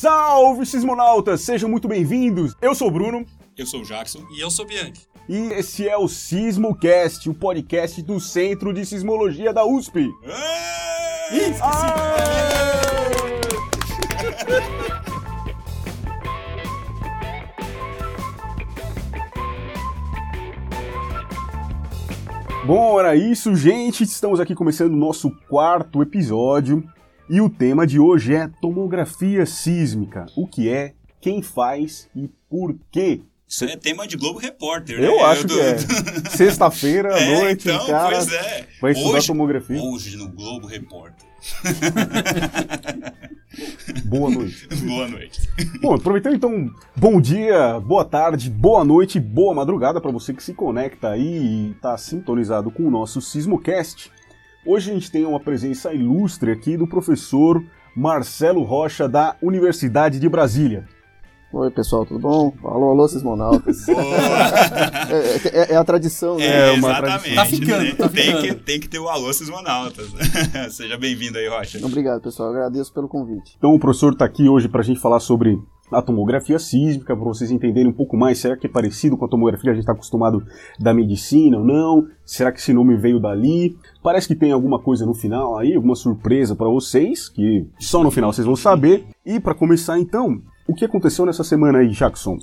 salve, sismonautas! Sejam muito bem-vindos. Eu sou o Bruno. Eu sou o Jackson. E eu sou o Bianchi. E esse é o Sismocast, o podcast do Centro de Sismologia da USP. Isso, Bom, era isso, gente. Estamos aqui começando o nosso quarto episódio. E o tema de hoje é tomografia sísmica. O que é, quem faz e por quê? Isso é tema de Globo Repórter, Eu né? acho do- que é. Sexta-feira à É, noite, então, cara pois é. vai estudar Hoje- tomografia. Hoje no Globo Repórter. Boa noite. Boa noite. Bom, aproveitando então, bom dia, boa tarde, boa noite, boa madrugada para você que se conecta aí e está sintonizado com o nosso Sismocast. Hoje a gente tem uma presença ilustre aqui do professor Marcelo Rocha da Universidade de Brasília. Oi, pessoal, tudo bom? Alô, alô, sismonautas. Boa. é, é- é a tradição, né? É, uma exatamente. Tá ficando, né? tá tem, ficando. que, tem que ter o alô sismonautas. Seja bem-vindo aí, Rocha. Obrigado, pessoal. Agradeço pelo convite. Então o professor está aqui hoje para a gente falar sobre a tomografia sísmica, para vocês entenderem um pouco mais, será que é parecido com a tomografia que a gente está acostumado da medicina ou não? Será que esse nome veio dali? Parece que tem alguma coisa no final aí, alguma surpresa para vocês, que só no final vocês vão saber. E para começar então, o que aconteceu nessa semana aí, Jackson?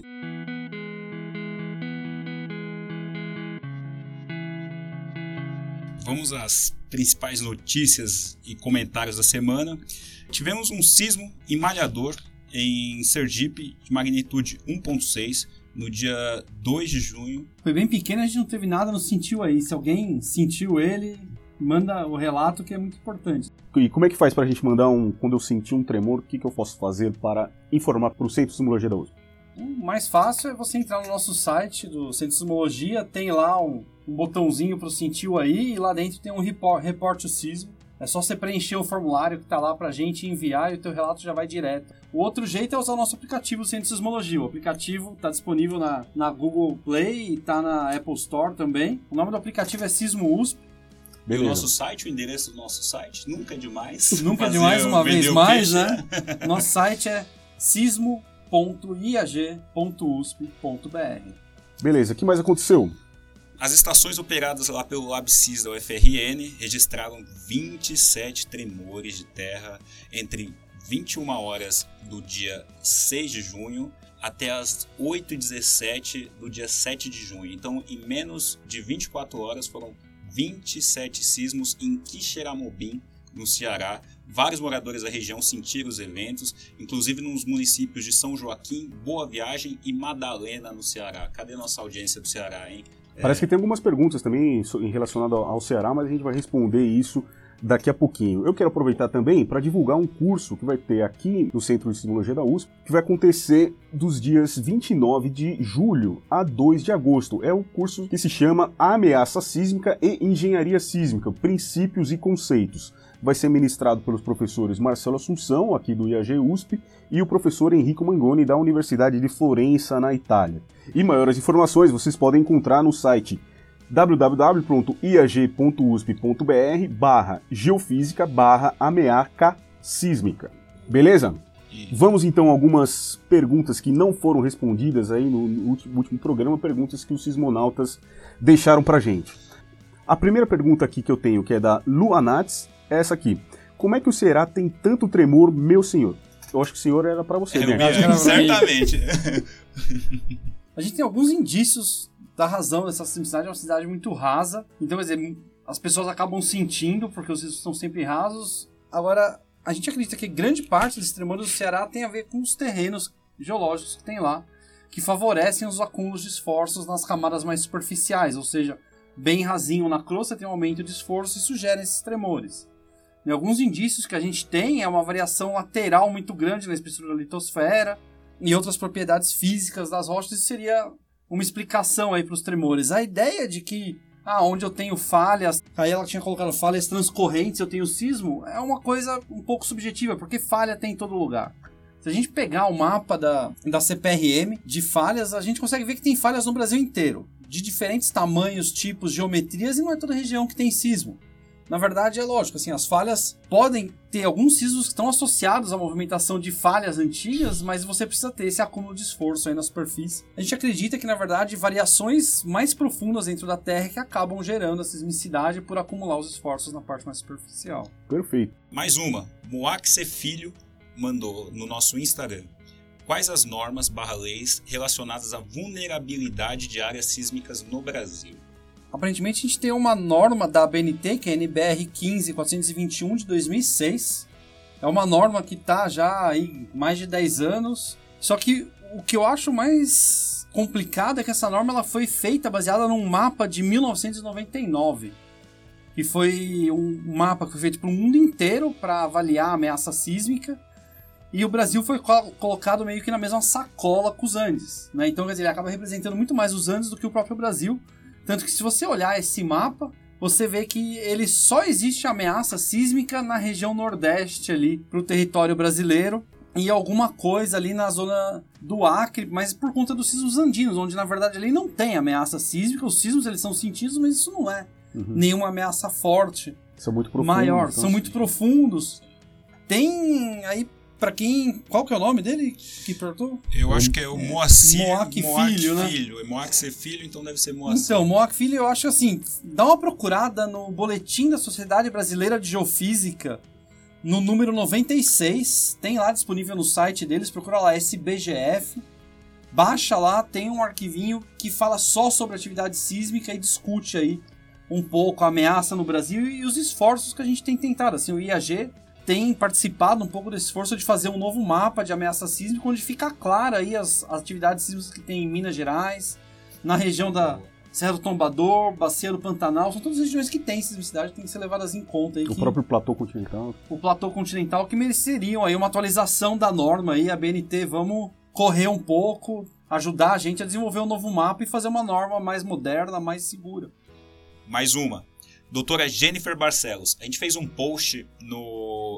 Vamos às principais notícias e comentários da semana. Tivemos um sismo em Malhador, em Sergipe, de magnitude 1.6, no dia 2 de junho. Foi bem pequeno, a gente não teve nada, não sentiu aí. Se alguém sentiu ele, manda o relato que é muito importante. E como é que faz para a gente mandar um, quando eu sentir um tremor, o que, que eu posso fazer para informar para o Centro de Simologia da USP? O mais fácil é você entrar no nosso site do Centro de Sismologia, tem lá um, um botãozinho para o sentiu aí e lá dentro tem um report, reporte o sismo. É só você preencher o formulário que está lá para a gente enviar e o teu relato já vai direto. O outro jeito é usar o nosso aplicativo Centro de Sismologia. O aplicativo está disponível na, na Google Play e está na Apple Store também. O nome do aplicativo é Sismo USP. O nosso site, o endereço do nosso site, nunca é demais. Nunca Fazer- demais, uma vez o mais, peixe, né? Nosso site é sismo.iag.usp.br. Beleza, o que mais aconteceu? As estações operadas lá pelo LabSys da UFRN registraram 27 tremores de terra entre 21 horas do dia 6 de junho até as 8h17 do dia 7 de junho. Então, em menos de 24 horas foram 27 sismos em Quixeramobim, no Ceará. Vários moradores da região sentiram os eventos, inclusive nos municípios de São Joaquim, Boa Viagem e Madalena, no Ceará. Cadê nossa audiência do Ceará, hein? Parece que tem algumas perguntas também relacionado ao Ceará, mas a gente vai responder isso daqui a pouquinho. Eu quero aproveitar também para divulgar um curso que vai ter aqui no Centro de Sismologia da USP, que vai acontecer dos dias 29 de julho a 2 de agosto. É o curso que se chama Ameaça Sísmica e Engenharia Sísmica, Princípios e Conceitos. Vai ser ministrado pelos professores Marcelo Assunção, aqui do IAG USP, e o professor Enrico Mangoni, da Universidade de Florença, na Itália. E maiores informações vocês podem encontrar no site www.iag.usp.br barra geofísica barra ameaca sísmica. Beleza? Vamos então a algumas perguntas que não foram respondidas aí no, último, último programa, perguntas que os sismonautas deixaram pra gente. A primeira pergunta aqui que eu tenho, que é da Luanats, essa aqui. Como é que o Ceará tem tanto tremor, meu senhor? Eu acho que o senhor era pra você, É, né? certamente. A gente tem alguns indícios da razão dessa cidade, é uma cidade muito rasa. Então, quer dizer, as pessoas acabam sentindo, porque os riscos são sempre rasos. Agora, a gente acredita que grande parte desses tremores do Ceará tem a ver com os terrenos geológicos que tem lá, que favorecem os acúmulos de esforços nas camadas mais superficiais, ou seja, bem rasinho na crosta tem um aumento de esforço e isso gera esses tremores. Alguns indícios que a gente tem é uma variação lateral muito grande na espessura da litosfera, e outras propriedades físicas das rochas, isso seria uma explicação aí para os tremores. A ideia de que ah, onde eu tenho falhas, aí ela tinha colocado falhas transcorrentes, eu tenho sismo, é uma coisa um pouco subjetiva, porque falha tem em todo lugar. Se a gente pegar o mapa da, da CPRM de falhas, a gente consegue ver que tem falhas no Brasil inteiro, de diferentes tamanhos, tipos, geometrias, e não é toda região que tem sismo. Na verdade, é lógico, assim, as falhas podem ter alguns sismos que estão associados à movimentação de falhas antigas, mas você precisa ter esse acúmulo de esforço aí na superfície. A gente acredita que, na verdade, variações mais profundas dentro da Terra que acabam gerando a sismicidade por acumular os esforços na parte mais superficial. Perfeito. Mais uma. Moaxe Filho mandou no nosso Instagram. Quais as normas barra leis relacionadas à vulnerabilidade de áreas sísmicas no Brasil? Aparentemente a gente tem uma norma da ABNT, que é a NBR 15421 de 2006. É uma norma que está já aí mais de 10 anos. Só que o que eu acho mais complicado é que essa norma ela foi feita baseada num mapa de 1999. Que foi um mapa que foi feito para o mundo inteiro para avaliar a ameaça sísmica. E o Brasil foi colocado meio que na mesma sacola com os Andes. Né? Então, quer dizer, ele acaba representando muito mais os Andes do que o próprio Brasil. Tanto que se você olhar esse mapa, você vê que ele só existe ameaça sísmica na região nordeste ali, para o território brasileiro, e alguma coisa ali na zona do Acre, mas por conta dos sismos andinos, onde na verdade ali não tem ameaça sísmica, os sismos eles são sentidos, mas isso não é uhum. nenhuma ameaça forte. São muito profundos. Maior, então, são muito profundos. Tem aí Pra quem. Qual que é o nome dele que perguntou? Eu acho que é o Moacir. Moac Filho, né? Filho. É Moac ser filho, então deve ser Moacir. Então, Moac Filho, eu acho assim. Dá uma procurada no boletim da Sociedade Brasileira de Geofísica, no número 96. Tem lá disponível no site deles. Procura lá SBGF. Baixa lá, tem um arquivinho que fala só sobre atividade sísmica e discute aí um pouco a ameaça no Brasil e os esforços que a gente tem tentado. Assim, o IAG tem participado um pouco desse esforço de fazer um novo mapa de ameaça sísmica, onde fica clara aí as, as atividades sísmicas que tem em Minas Gerais, na região da Serra do Tombador, Bacia do Pantanal, são todas as regiões que têm sismicidade, que têm que ser levadas em conta. Aí, o próprio platô continental. O platô continental que mereceriam aí uma atualização da norma aí, a BNT, vamos correr um pouco, ajudar a gente a desenvolver um novo mapa e fazer uma norma mais moderna, mais segura. Mais uma doutora Jennifer Barcelos. A gente fez um post no,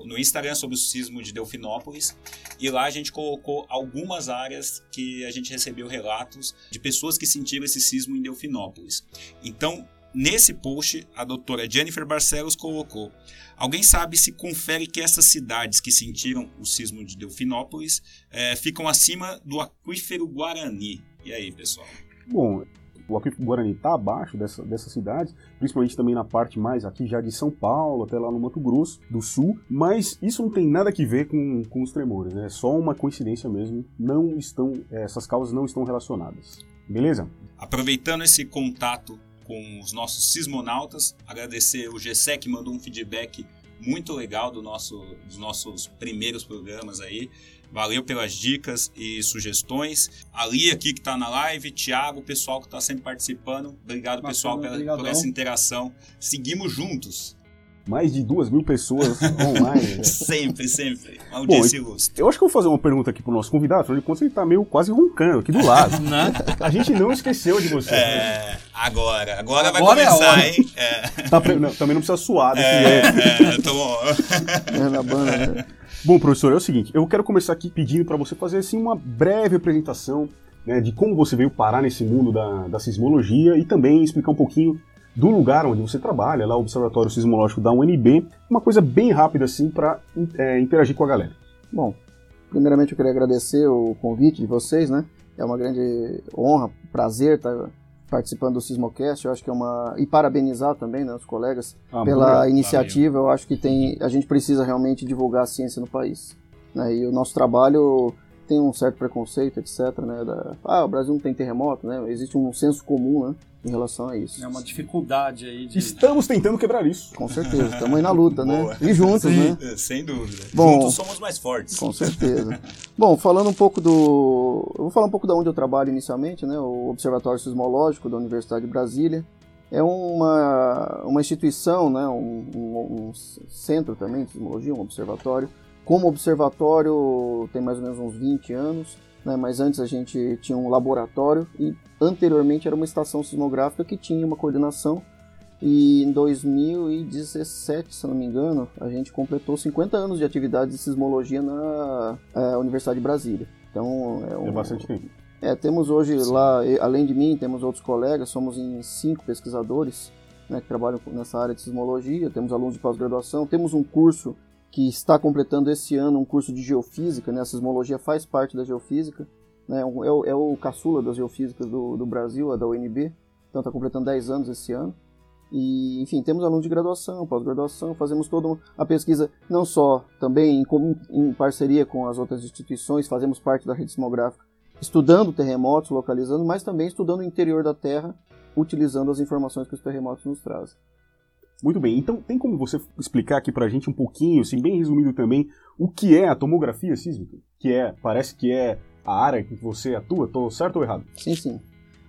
no Instagram sobre o sismo de Delfinópolis e lá a gente colocou algumas áreas que a gente recebeu relatos de pessoas que sentiram esse sismo em Delfinópolis. Então, nesse post, a doutora Jennifer Barcelos colocou: Alguém sabe se confere que essas cidades que sentiram o sismo de Delfinópolis é, ficam acima do aquífero Guarani? E aí, pessoal? Bom, o aquífero Guarani está abaixo dessa, dessas cidades, principalmente também na parte mais aqui já de São Paulo, até lá no Mato Grosso do Sul, mas isso não tem nada que ver com, com os tremores, né? é só uma coincidência mesmo, não estão, é, essas causas não estão relacionadas. Beleza? Aproveitando esse contato com os nossos sismonautas, agradecer o GSEC que mandou um feedback muito legal do nosso, dos nossos primeiros programas aí. Valeu pelas dicas e sugestões. Ali aqui que está na live, Thiago, pessoal que está sempre participando. Obrigado, Bacana, pessoal, pela, por essa interação. Seguimos juntos. Mais de duas mil pessoas online. Né? sempre, sempre. Audiência Bom, Eu acho que eu vou fazer uma pergunta aqui pro nosso convidado, afinal de contas ele está meio quase roncando aqui do lado. Né? A gente não esqueceu de você. É, agora. Agora, agora vai é começar, é hein? É. Tá, não, também não precisa suar é, jeito. É, tô bom. É na banda, né? Bom, professor, é o seguinte, eu quero começar aqui pedindo para você fazer assim uma breve apresentação né, de como você veio parar nesse mundo da, da sismologia e também explicar um pouquinho do lugar onde você trabalha, lá o Observatório Sismológico da UNB, uma coisa bem rápida assim para é, interagir com a galera. Bom, primeiramente eu queria agradecer o convite de vocês, né? É uma grande honra, prazer estar participando do Sismocast, eu acho que é uma e parabenizar também né, os colegas ah, pela iniciativa. Eu acho que tem a gente precisa realmente divulgar a ciência no país. Né, e o nosso trabalho tem um certo preconceito, etc. Né, da, ah, o Brasil não tem terremoto, né? Existe um senso comum, né? Em relação a isso. É uma dificuldade aí. De... Estamos tentando quebrar isso. Com certeza, estamos aí na luta, né? E juntos, Sim, né? Sem dúvida. Bom, juntos somos mais fortes. Com certeza. Bom, falando um pouco do. Eu vou falar um pouco de onde eu trabalho inicialmente, né? O Observatório Sismológico da Universidade de Brasília. É uma, uma instituição, né? Um, um, um centro também de sismologia, um observatório. Como observatório tem mais ou menos uns 20 anos né? mas antes a gente tinha um laboratório e anteriormente era uma estação sismográfica que tinha uma coordenação e em 2017, se não me engano, a gente completou 50 anos de atividade de sismologia na é, Universidade de Brasília. Então é, um, é bastante tempo. É, temos hoje Sim. lá, além de mim, temos outros colegas, somos em cinco pesquisadores né, que trabalham nessa área de sismologia, temos alunos de pós-graduação, temos um curso que está completando esse ano um curso de geofísica, né, a sismologia faz parte da geofísica, né, é, o, é o caçula das geofísicas do, do Brasil, a da UNB, então está completando 10 anos esse ano. E, enfim, temos alunos de graduação, pós-graduação, fazemos toda a pesquisa, não só também em, em, parceria com as outras instituições, fazemos parte da rede sismográfica, estudando terremotos, localizando, mas também estudando o interior da Terra, utilizando as informações que os terremotos nos trazem. Muito bem, então tem como você explicar aqui pra gente um pouquinho, assim, bem resumido também, o que é a tomografia sísmica? Que é, parece que é a área que você atua, tô certo ou errado? Sim, sim.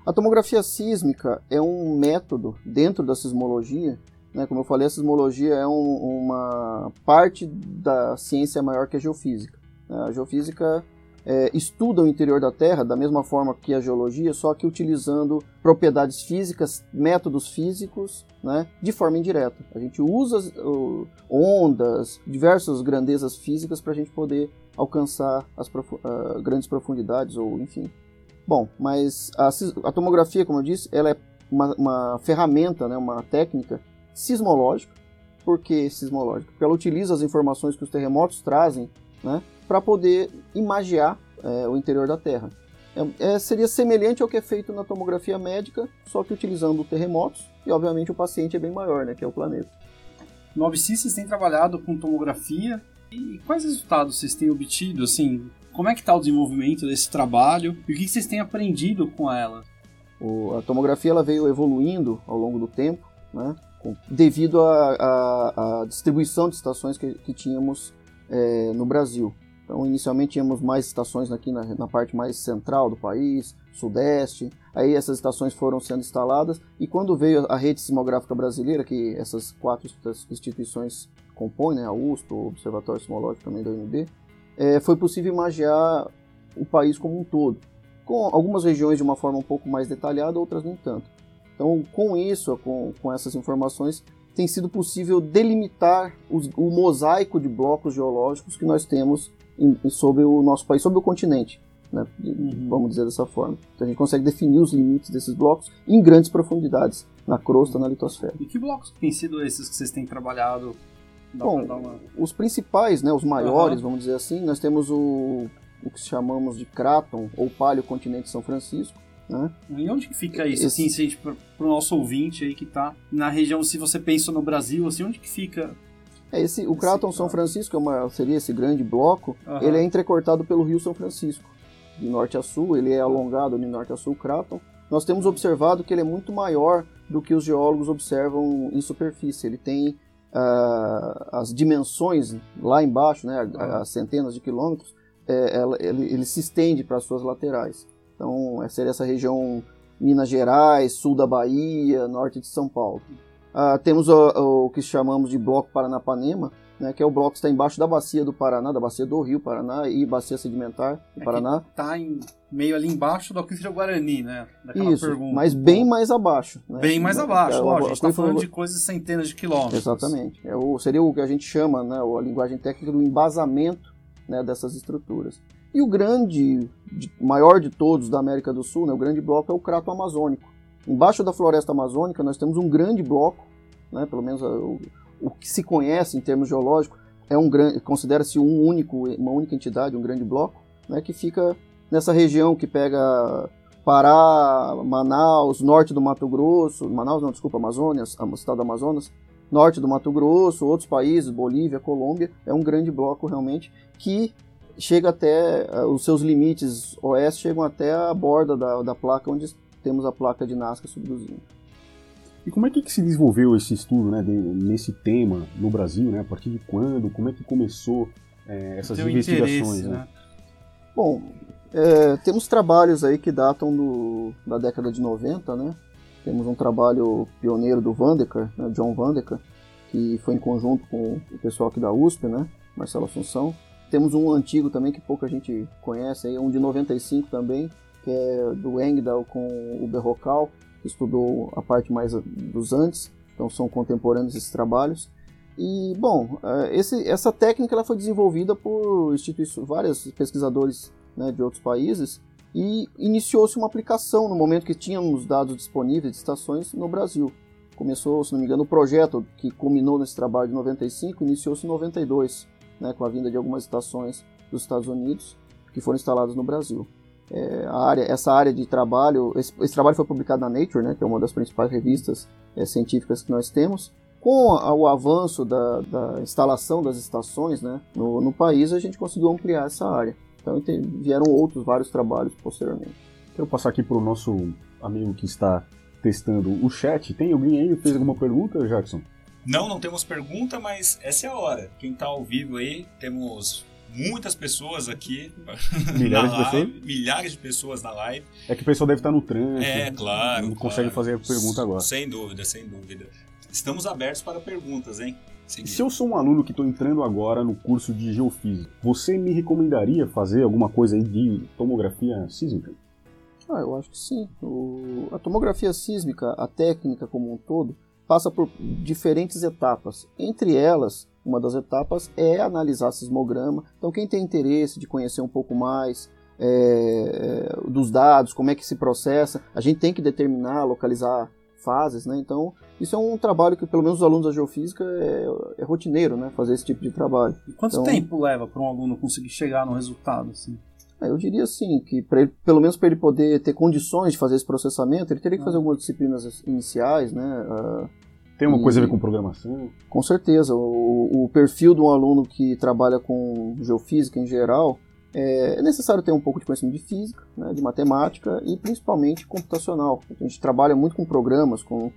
A tomografia sísmica é um método dentro da sismologia. Né? Como eu falei, a sismologia é um, uma parte da ciência maior que a geofísica. Né? A geofísica é, estuda o interior da Terra da mesma forma que a geologia, só que utilizando propriedades físicas, métodos físicos, né, de forma indireta. A gente usa uh, ondas, diversas grandezas físicas para a gente poder alcançar as profu uh, grandes profundidades ou enfim Bom, mas a, a tomografia, como eu disse, ela é uma, uma ferramenta, né, uma técnica sismológica. Por que sismológica? Porque ela utiliza as informações que os terremotos trazem né, para poder imagiar é, o interior da Terra. É, é, seria semelhante ao que é feito na tomografia médica, só que utilizando terremotos e, obviamente, o paciente é bem maior, né, que é o planeta. No OBC, vocês têm trabalhado com tomografia e quais resultados vocês têm obtido, assim, como é que está o desenvolvimento desse trabalho e o que vocês têm aprendido com ela? O, a tomografia ela veio evoluindo ao longo do tempo, né, com, devido à distribuição de estações que, que tínhamos é, no Brasil. Então, inicialmente tínhamos mais estações aqui na, na, parte mais central do país, sudeste. Aí essas estações foram sendo instaladas e quando veio a rede sismográfica brasileira, que essas quatro instituições compõem, né, a USP, o Observatório Sismológico também da UNB, é, foi possível imaginar o país como um todo, com algumas regiões de uma forma um pouco mais detalhada, outras nem tanto. Então, com isso, com, com essas informações, tem sido possível delimitar os, o mosaico de blocos geológicos que nós temos em, sobre o nosso país, sobre o continente. Né, uhum. vamos dizer dessa forma. Então a gente consegue definir os limites desses blocos em grandes profundidades, na crosta, na litosfera. E que blocos têm sido esses que vocês têm trabalhado Dá Bom, uma... os principais, né, os maiores, uhum. vamos dizer assim, nós temos o, o que chamamos de Craton, ou Palio Continente São Francisco, né? E onde que fica isso, Esse... assim, se a gente, pro, pro nosso ouvinte aí que tá na região, se você pensa no Brasil, assim, onde que fica é esse, o Craton São Francisco é uma, seria esse grande bloco. Uhum. Ele é entrecortado pelo Rio São Francisco, de norte a sul. Ele é alongado de norte a sul, Craton. Nós temos observado que ele é muito maior do que os geólogos observam em superfície. Ele tem uh, as dimensões lá embaixo, né, a, a centenas de quilômetros, é, ela, ele, ele, se estende para as suas laterais. Então, seria essa região Minas Gerais, sul da Bahia, norte de São Paulo. Uh, temos o, o, que chamamos de Bloco Paranapanema, né, que é o bloco que está embaixo da bacia do Paraná, da bacia do Rio Paraná e bacia sedimentar do é Paraná. Está meio ali embaixo do aquífero Guarani, né? Daquela Isso, pergunta. mas bem mais abaixo. Né? Bem mais abaixo, é, lógico. A gente está falando de coisas centenas de quilômetros. Exatamente. É o, seria o que a gente chama, né, a linguagem técnica do embasamento né, dessas estruturas. E o grande, maior de todos da América do Sul, né, o grande bloco é o Crato Amazônico. Embaixo da floresta amazônica nós temos um grande bloco, né, pelo menos o, o que se conhece em termos geológicos, é um considera-se um único, uma única entidade, um grande bloco, né, que fica nessa região que pega Pará, Manaus, norte do Mato Grosso, Manaus não, desculpa, Amazônia, estado do Amazonas, norte do Mato Grosso, outros países, Bolívia, Colômbia, é um grande bloco realmente que chega até, eh, os seus limites oeste chegam até a borda da, da placa onde temos a placa de Nazca subduzindo. E como é que se desenvolveu esse estudo né, nesse tema no Brasil? Né? A partir de quando? Como é que começou é, essas investigações? Né? Né? Bom, é, temos trabalhos aí que datam do, da década de 90, né? Temos um trabalho pioneiro do Vandeker, né, John Vandeker, que foi em conjunto com o pessoal aqui da USP, né? Marcelo Assunção. Temos um antigo também que pouca gente conhece, aí, um de 95 também, que é do Engdahl com o Berrocal, estudou a parte mais dos antes, então são contemporâneos esses trabalhos. E, bom, é, esse, essa técnica ela foi desenvolvida por vários pesquisadores né, de outros países e iniciou-se uma aplicação no momento que tínhamos dados disponíveis de estações no Brasil. começou, se não me engano, o projeto que culminou nesse trabalho de 95 iniciou-se em 92, né, com a vinda de algumas estações dos Estados Unidos que foram instaladas no Brasil. É, área, essa área de trabalho, esse, esse, trabalho foi publicado na Nature, né, que é uma das principais revistas é, científicas que nós temos. Com a, o avanço da, da, instalação das estações né, no, no, país, a gente conseguiu ampliar essa área. Então vieram outros vários trabalhos posteriormente. Quero passar aqui para o nosso amigo que está testando o chat. Tem alguém aí que fez alguma pergunta, Jackson? Não, não temos pergunta, mas essa é a hora. Quem está ao vivo aí, temos muitas pessoas aqui. Milhares de pessoas? Milhares de pessoas na live. É que o pessoal deve estar no trânsito. É, claro. Não claro. consegue fazer a pergunta agora. Sem dúvida, sem dúvida. Estamos abertos para perguntas, hein? Seguir. Se eu sou um aluno que estou entrando agora no curso de Geofísica, você me recomendaria fazer alguma coisa aí de tomografia sísmica? Ah, eu acho que sim. O... A tomografia sísmica, a técnica como um todo, passa por diferentes etapas. Entre elas, uma das etapas é analisar sismograma. Então, quem tem interesse de conhecer um pouco mais é, dos dados, como é que se processa, a gente tem que determinar, localizar fases, né? Então, isso é um trabalho que, pelo menos os alunos da geofísica, é, é rotineiro, né? Fazer esse tipo de trabalho. E quanto então, tempo leva para um aluno conseguir chegar no resultado, assim? Eu diria assim, que ele, pelo menos para ele poder ter condições de fazer esse processamento, ele teria que fazer algumas disciplinas iniciais, né? Uh, tem uma coisa a ver com programação? Com certeza. O, o, perfil de um aluno que trabalha com geofísica em geral é, é necessário ter um pouco de conhecimento de física, né, de matemática e principalmente computacional. A gente trabalha muito com programas, com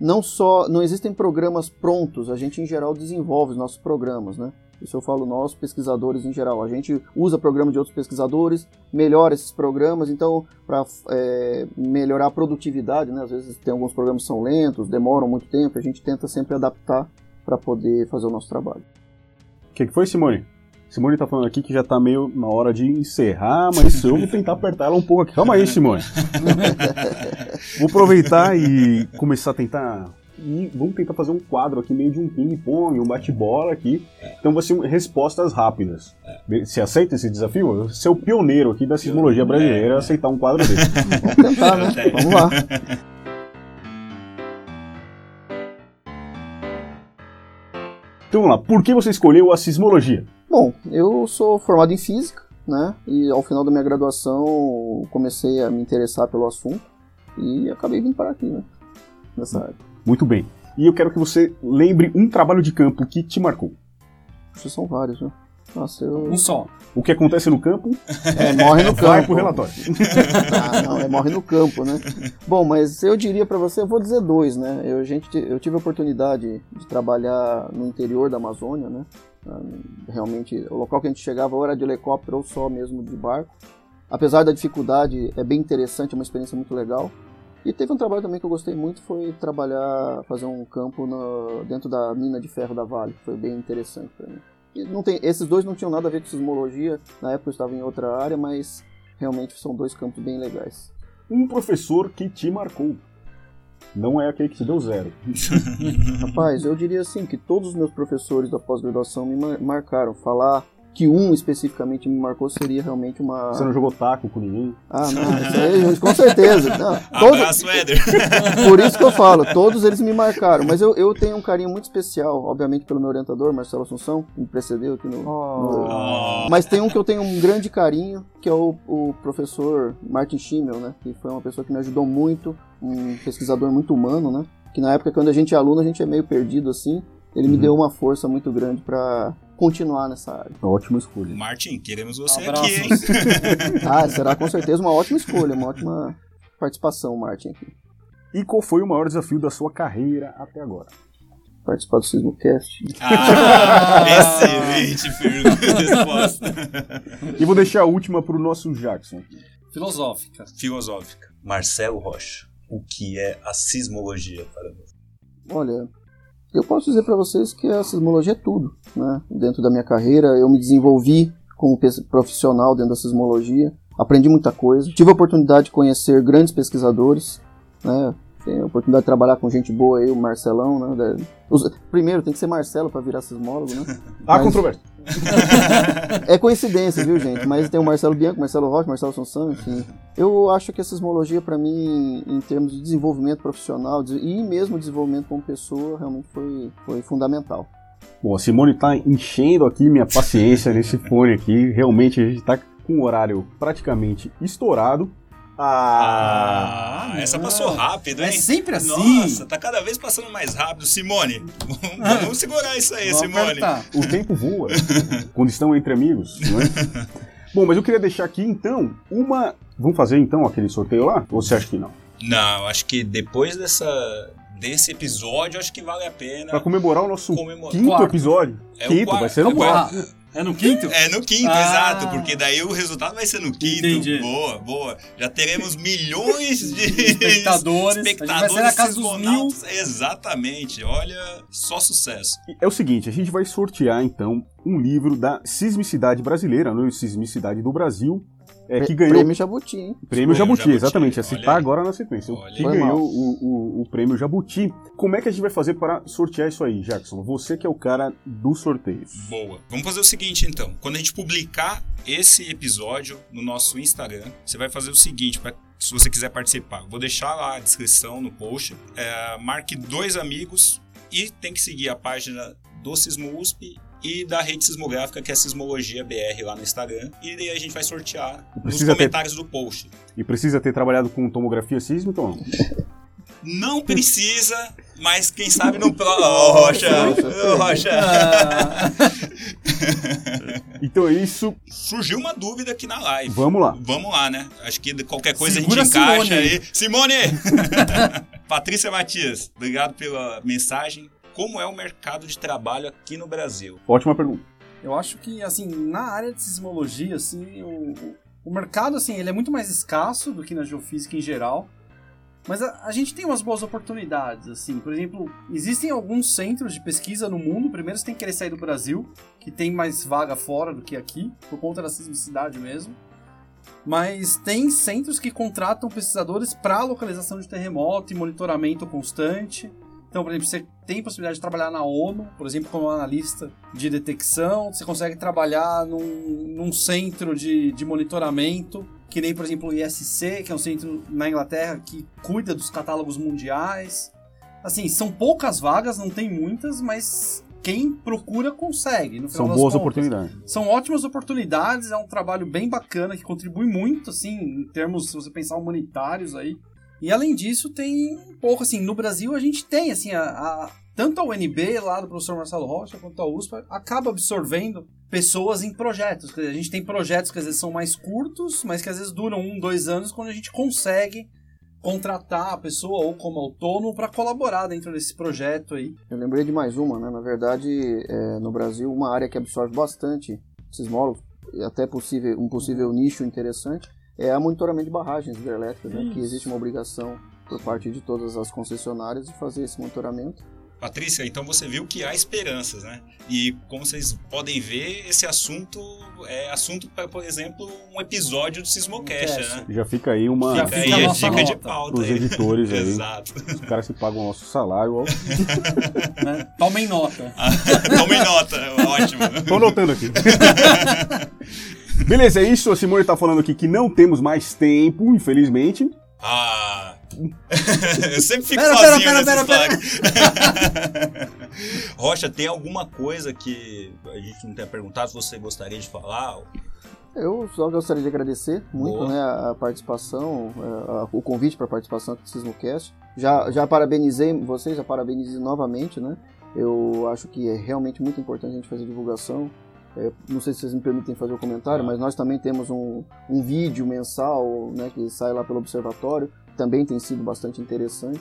não só não existem programas prontos, a gente em geral desenvolve os nossos programas, né? Isso eu falo nós, pesquisadores em geral. A gente usa programa de outros pesquisadores, melhora esses programas, então, para é, melhorar a produtividade, né? Às vezes tem alguns programas que são lentos, demoram muito tempo, a gente tenta sempre adaptar para poder fazer o nosso trabalho. O que, que foi, Simone? Simone tá falando aqui que já tá meio na hora de encerrar, mas eu vou tentar apertar ela um pouco aqui. Calma aí, Simone. vou aproveitar e começar a tentar e vamos tentar fazer um quadro aqui meio de um ping-pong, um bate-bola aqui. É. Então vai ser respostas rápidas. É. Você aceita esse desafio? Você é o pioneiro aqui da sismologia brasileira a aceitar um quadro desse. vamos tentar, né? Vamos lá. Então vamos lá, por que você escolheu a sismologia? Bom, eu sou formado em física, né? E ao final da minha graduação comecei a me interessar pelo assunto e acabei vindo para aqui, né? Nessa área. Muito bem. E eu quero que você lembre um trabalho de campo que te marcou. Acho são vários, né? Nossa, eu... Um só. O que acontece no campo? É, morre no campo. Vai pro relatório. ah, não, é morre no campo, né? Bom, mas eu diria para você, eu vou dizer dois, né? Eu, gente, eu tive a oportunidade de trabalhar no interior da Amazônia, né? Ah, realmente, o local que a gente chegava ou era de helicóptero ou só mesmo de barco. Apesar da dificuldade, é bem interessante, é uma experiência muito legal. E teve um trabalho também que eu gostei muito, foi trabalhar, fazer um campo no, dentro da mina de ferro da Vale. Foi bem interessante para mim. E não tem, esses dois não tinham nada a ver com sismologia, na época eu estava em outra área, mas realmente são dois campos bem legais. Um professor que te marcou. Não é aquele que te deu zero. Rapaz, eu diria assim que todos os meus professores da pós-graduação me marcaram. Falar que um especificamente me marcou seria realmente uma. Você não jogou taco com ninguém? Ah, não, isso aí, com certeza. Não, todos... Abraço, Éder. Por isso que eu falo, todos eles me marcaram. Mas eu, eu tenho um carinho muito especial, obviamente, pelo meu orientador, Marcelo Assunção, que me precedeu aqui no. Oh. no... Mas tem um que eu tenho um grande carinho, que é o, o professor Martin Schimmel, né? Que foi uma pessoa que me ajudou muito, um pesquisador muito humano, né? Que na época, quando a gente é aluno, a gente é meio perdido assim. Ele uhum. me deu uma força muito grande para continuar nessa área. Ótima escolha. Martin, queremos você Abraços. aqui, hein? ah, será com certeza uma ótima escolha, uma ótima participação, Martin. Aqui. E qual foi o maior desafio da sua carreira até agora? Participar do Sismocast. Ah, excelente pergunta, resposta. E vou deixar a última para o nosso Jackson. Filosófica. Filosófica. Marcelo Rocha, o que é a sismologia para você? Olha, eu posso dizer para vocês que a sismologia é tudo. Né? Dentro da minha carreira, eu me desenvolvi como profissional dentro da sismologia, aprendi muita coisa, tive a oportunidade de conhecer grandes pesquisadores, né? Tenho a oportunidade de trabalhar com gente boa aí, o Marcelão, né? Os, primeiro, tem que ser Marcelo para virar sismólogo, né? Há controvérsia. É coincidência, viu, gente? Mas tem o Marcelo Bianco, Marcelo Rocha, Marcelo Assunção, enfim. Eu acho que a sismologia, para mim, em termos de desenvolvimento profissional e mesmo desenvolvimento como pessoa, realmente foi, foi fundamental. Bom, a Simone está enchendo aqui minha paciência nesse fone aqui. Realmente a gente está com o horário praticamente estourado. Ah, ah essa passou rápido, hein? É sempre assim. Nossa, tá cada vez passando mais rápido. Simone, vamos segurar isso aí, Simone. Apertar. O tempo voa quando estão entre amigos, não é? Bom, mas eu queria deixar aqui então uma. Vamos fazer então aquele sorteio lá? Ou você acha que não? Não, acho que depois dessa desse episódio, acho que vale a pena. Pra comemorar o nosso comemorar. quinto quarto. episódio. É quinto, quarto, vai ser no é quarto. É no quinto? É no quinto, ah. exato, porque daí o resultado vai ser no quinto. Entendi. Boa, boa. Já teremos milhões de espectadores. espectadores vai ser na casa dos mil. Exatamente, olha, só sucesso. É o seguinte, a gente vai sortear então um livro da Sismicidade Brasileira, não Sismicidade do Brasil, é, que ganhou. Prêmio Jabuti, hein? Prêmio Jabuti, Jabuti, exatamente. A citar agora na sequência. Olha que ganhou o, o, o, prêmio Jabuti. Como é que a gente vai fazer para sortear isso aí, Jackson? Você que é o cara dos sorteios. Boa. Vamos fazer o seguinte, então. Quando a gente publicar esse episódio no nosso Instagram, você vai fazer o seguinte, pra, se você quiser participar. Vou deixar lá a descrição no post. É, marque dois amigos e tem que seguir a página do Sismo USP e da rede sismográfica, que é Sismologia BR lá no Instagram. E daí a gente vai sortear nos comentários ter... do post. E precisa ter trabalhado com tomografia sísmica ou não? Não precisa, mas quem sabe no pro. Oh, Rocha! Oh, Rocha! então é isso. Surgiu uma dúvida aqui na live. Vamos lá. Vamos lá, né? Acho que qualquer coisa Segura a gente encaixa Simone. aí. Simone! Patrícia Matias, obrigado pela mensagem como é o mercado de trabalho aqui no Brasil? Ótima pergunta. Eu acho que, assim, na área de sismologia, assim, o, o mercado, assim, ele é muito mais escasso do que na geofísica em geral. Mas a, a, gente tem umas boas oportunidades, assim. Por exemplo, existem alguns centros de pesquisa no mundo. Primeiro você tem que querer sair do Brasil, que tem mais vaga fora do que aqui, por conta da sismicidade mesmo. Mas tem centros que contratam pesquisadores para localização de terremoto e monitoramento constante. Então, por exemplo, você tem possibilidade de trabalhar na ONU, por exemplo, como analista de detecção, você consegue trabalhar num, num centro de, de monitoramento, que nem, por exemplo, o ISC, que é um centro na Inglaterra que cuida dos catálogos mundiais. Assim, são poucas vagas, não tem muitas, mas quem procura consegue. São boas contas. oportunidades. São ótimas oportunidades, é um trabalho bem bacana que contribui muito, assim, em termos, se você pensar humanitários aí. E além disso, tem um pouco assim, no Brasil a gente tem assim, a, a tanto a UNB lá do professor Marcelo Rocha quanto a USP acaba absorvendo pessoas em projetos. Dizer, a gente tem projetos que às vezes são mais curtos, mas que às vezes duram um, dois anos, quando a gente consegue contratar a pessoa ou como autônomo para colaborar dentro desse projeto aí. Eu lembrei de mais uma, né? Na verdade, é, no Brasil, uma área que absorve bastante sismólogo, e até possível, um possível nicho interessante, é a monitoramento de barragens hidrelétricas, né, que existe uma obrigação por parte de todas as concessionárias de fazer esse monitoramento. Patrícia, então você viu que há esperanças, né? E como vocês podem ver, esse assunto é assunto para, por exemplo, um episódio do Sismocast, né? Já fica aí uma Já fica aí a dica de pauta. Os editores aí. Exato. Os caras se pagam o nosso salário. né? Tomem nota. Tomem nota, ótimo. Tô anotando aqui. Beleza, é isso. A Simone tá falando aqui que não temos mais tempo, infelizmente. Ah. Eu sempre fico pera, sozinho pera, pera, pera, pera. Rocha, tem alguma coisa que a gente não tenha perguntado, você gostaria de falar? Eu só gostaria de agradecer muito né, a participação, a, o convite para a participação do Sismocast. Já, já parabenizei vocês, já parabenizei novamente, né? Eu acho que é realmente muito importante a gente fazer divulgação é, não sei se vocês me permitem fazer o um comentário, mas nós também temos um, um vídeo mensal né, que sai lá pelo Observatório, também tem sido bastante interessante.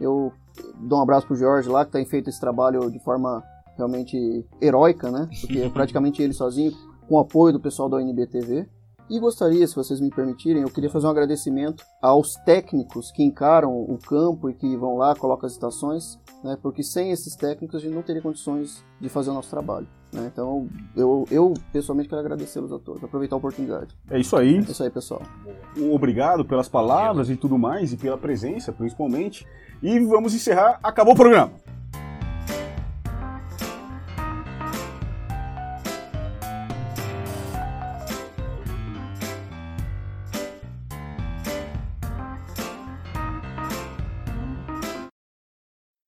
Eu dou um abraço pro Jorge lá, que tem feito esse trabalho de forma realmente heróica, né? Porque é praticamente ele sozinho, com o apoio do pessoal da UNBTV. E gostaria, se vocês me permitirem, eu queria fazer um agradecimento aos técnicos que encaram o campo e que vão lá, colocam as estações, né? Porque sem esses técnicos a gente não teria condições de fazer o nosso trabalho. Né? Então, eu, eu pessoalmente quero agradecê-los a todos, aproveitar a oportunidade. É isso aí. É isso aí, pessoal. Obrigado pelas palavras e tudo mais, e pela presença, principalmente. E vamos encerrar. Acabou o programa.